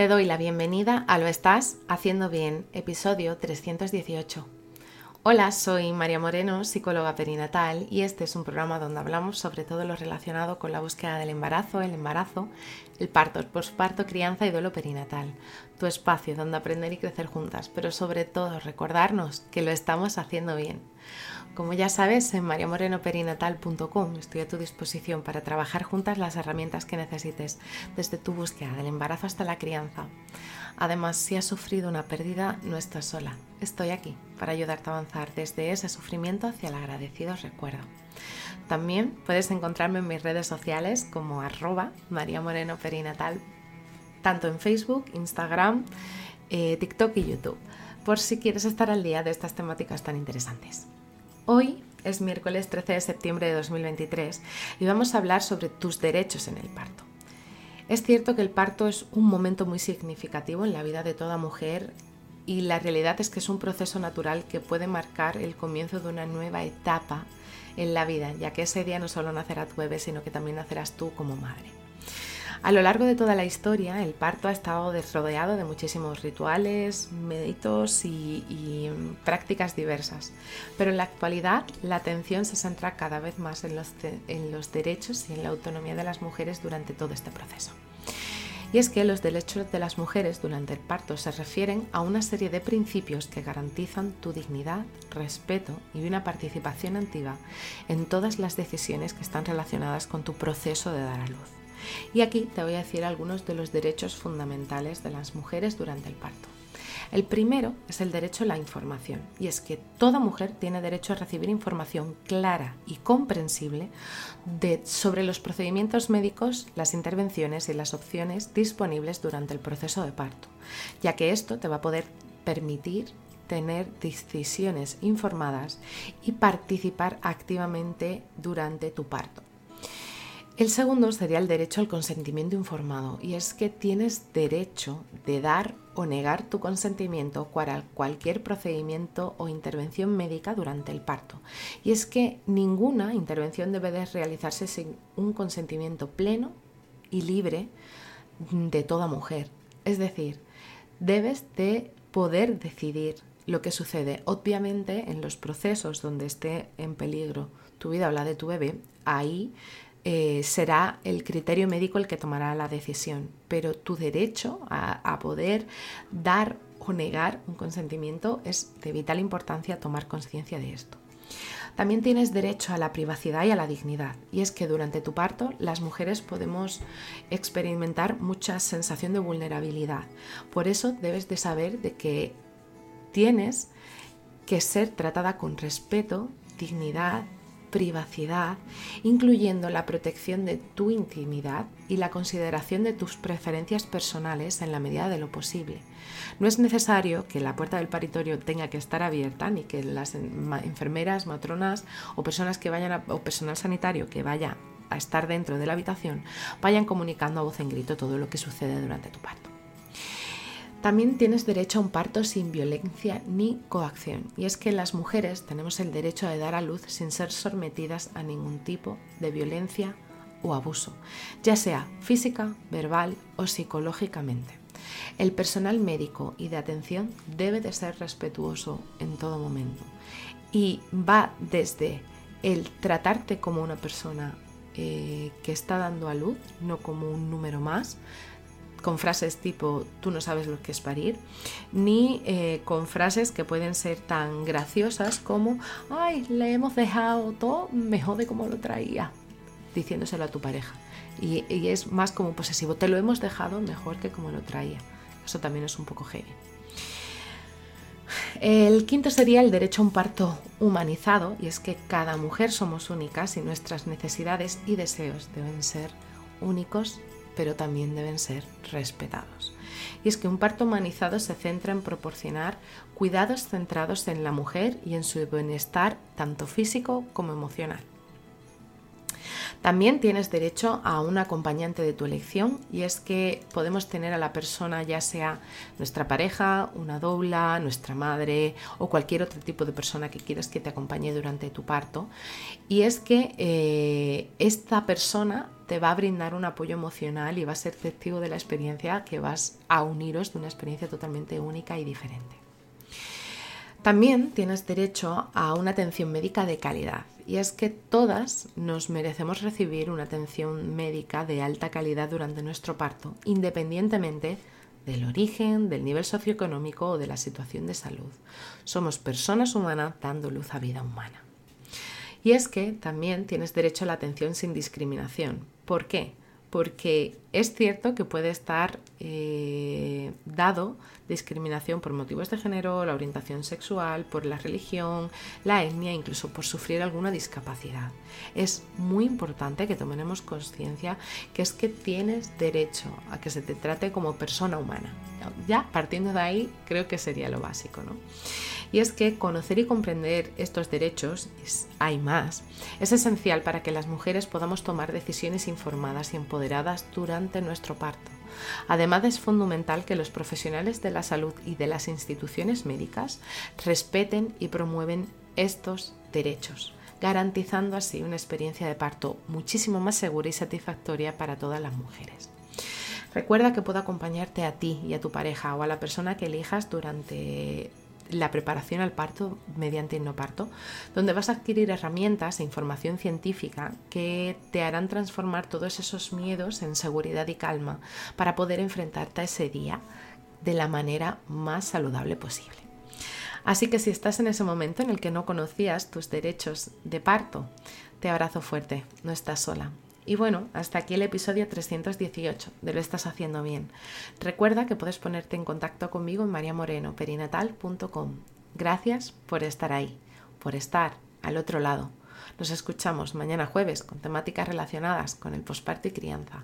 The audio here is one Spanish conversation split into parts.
Te doy la bienvenida a Lo Estás Haciendo Bien, episodio 318. Hola, soy María Moreno, psicóloga perinatal, y este es un programa donde hablamos sobre todo lo relacionado con la búsqueda del embarazo, el embarazo, el parto, el posparto, crianza y duelo perinatal. Tu espacio donde aprender y crecer juntas, pero sobre todo recordarnos que lo estamos haciendo bien. Como ya sabes, en mariamorenoperinatal.com estoy a tu disposición para trabajar juntas las herramientas que necesites, desde tu búsqueda del embarazo hasta la crianza. Además, si has sufrido una pérdida, no estás sola. Estoy aquí para ayudarte a avanzar desde ese sufrimiento hacia el agradecido recuerdo. También puedes encontrarme en mis redes sociales como arroba mariamorenoperinatal, tanto en Facebook, Instagram, eh, TikTok y YouTube, por si quieres estar al día de estas temáticas tan interesantes. Hoy es miércoles 13 de septiembre de 2023 y vamos a hablar sobre tus derechos en el parto. Es cierto que el parto es un momento muy significativo en la vida de toda mujer y la realidad es que es un proceso natural que puede marcar el comienzo de una nueva etapa en la vida, ya que ese día no solo nacerá tu bebé, sino que también nacerás tú como madre. A lo largo de toda la historia, el parto ha estado rodeado de muchísimos rituales, meditos y, prácticas diversas, pero en la actualidad la atención se centra cada vez más en los derechos y en la autonomía de las mujeres durante todo este proceso. Y es que los derechos de las mujeres durante el parto se refieren a una serie de principios que garantizan tu dignidad, respeto y una participación activa en todas las decisiones que están relacionadas con tu proceso de dar a luz. Y aquí te voy a decir algunos de los derechos fundamentales de las mujeres durante el parto. El primero es el derecho a la información, y es que toda mujer tiene derecho a recibir información clara y comprensible sobre los procedimientos médicos, las intervenciones y las opciones disponibles durante el proceso de parto, ya que esto te va a poder permitir tener decisiones informadas y participar activamente durante tu parto. El segundo sería el derecho al consentimiento informado y es que tienes derecho de dar o negar tu consentimiento para cualquier procedimiento o intervención médica durante el parto. Y es que ninguna intervención debe de realizarse sin un consentimiento pleno y libre de toda mujer. Es decir, debes de poder decidir lo que sucede. Obviamente en los procesos donde esté en peligro tu vida o la de tu bebé, ahí eh, será el criterio médico el que tomará la decisión, pero tu derecho a, poder dar o negar un consentimiento es de vital importancia tomar conciencia de esto. También tienes derecho a la privacidad y a la dignidad. Y es que durante tu parto las mujeres podemos experimentar mucha sensación de vulnerabilidad. Por eso debes de saber de que tienes que ser tratada con respeto, dignidad privacidad, incluyendo la protección de tu intimidad y la consideración de tus preferencias personales en la medida de lo posible. No es necesario que la puerta del paritorio tenga que estar abierta ni que las enfermeras, matronas o personas que vayan o personal sanitario que vaya a estar dentro de la habitación vayan comunicando a voz en grito todo lo que sucede durante tu parto. También tienes derecho a un parto sin violencia ni coacción. Y es que las mujeres tenemos el derecho de dar a luz sin ser sometidas a ningún tipo de violencia o abuso, ya sea física, verbal o psicológicamente. El personal médico y de atención debe de ser respetuoso en todo momento y va desde el tratarte como una persona eh, que está dando a luz, no como un número más, con frases tipo tú no sabes lo que es parir, ni eh, con frases que pueden ser tan graciosas como ay, le hemos dejado todo mejor de como lo traía, diciéndoselo a tu pareja. Y, y, es más como posesivo, te lo hemos dejado mejor que como lo traía. Eso también es un poco heavy. El quinto sería el derecho a un parto humanizado, y es que cada mujer somos únicas y nuestras necesidades y deseos deben ser únicos pero también deben ser respetados. Y es que un parto humanizado se centra en proporcionar cuidados centrados en la mujer y en su bienestar tanto físico como emocional. También tienes derecho a un acompañante de tu elección y es que podemos tener a la persona ya sea nuestra pareja, una doula, nuestra madre o cualquier otro tipo de persona que quieras que te acompañe durante tu parto. Y es que eh, esta persona te va a brindar un apoyo emocional y va a ser testigo de la experiencia que vas a uniros de una experiencia totalmente única y diferente. También tienes derecho a una atención médica de calidad y es que todas nos merecemos recibir una atención médica de alta calidad durante nuestro parto, independientemente del origen, del nivel socioeconómico o de la situación de salud. Somos personas humanas dando luz a vida humana. Y es que también tienes derecho a la atención sin discriminación. ¿Por qué? Porque es cierto que puede estar eh, dado discriminación por motivos de género, la orientación sexual, por la religión, la etnia, incluso por sufrir alguna discapacidad. Es muy importante que tomemos conciencia que es que tienes derecho a que se te trate como persona humana. Ya partiendo de ahí creo que sería lo básico, ¿no? Y es que conocer y comprender estos derechos, hay más, es esencial para que las mujeres podamos tomar decisiones informadas y empoderadas durante nuestro parto. Además es fundamental que los profesionales de la salud y de las instituciones médicas respeten y promueven estos derechos, garantizando así una experiencia de parto muchísimo más segura y satisfactoria para todas las mujeres. Recuerda que puedo acompañarte a ti y a tu pareja o a la persona que elijas durante la preparación al parto mediante parto, donde vas a adquirir herramientas e información científica que te harán transformar todos esos miedos en seguridad y calma para poder enfrentarte a ese día de la manera más saludable posible. Así que si estás en ese momento en el que no conocías tus derechos de parto, te abrazo fuerte, no estás sola. Y bueno, hasta aquí el episodio 318 de Lo estás haciendo bien. Recuerda que puedes ponerte en contacto conmigo en mariamorenoperinatal.com. Gracias por estar ahí, por estar al otro lado. Nos escuchamos mañana jueves con temáticas relacionadas con el posparto y crianza.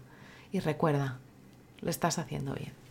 Y recuerda, lo estás haciendo bien.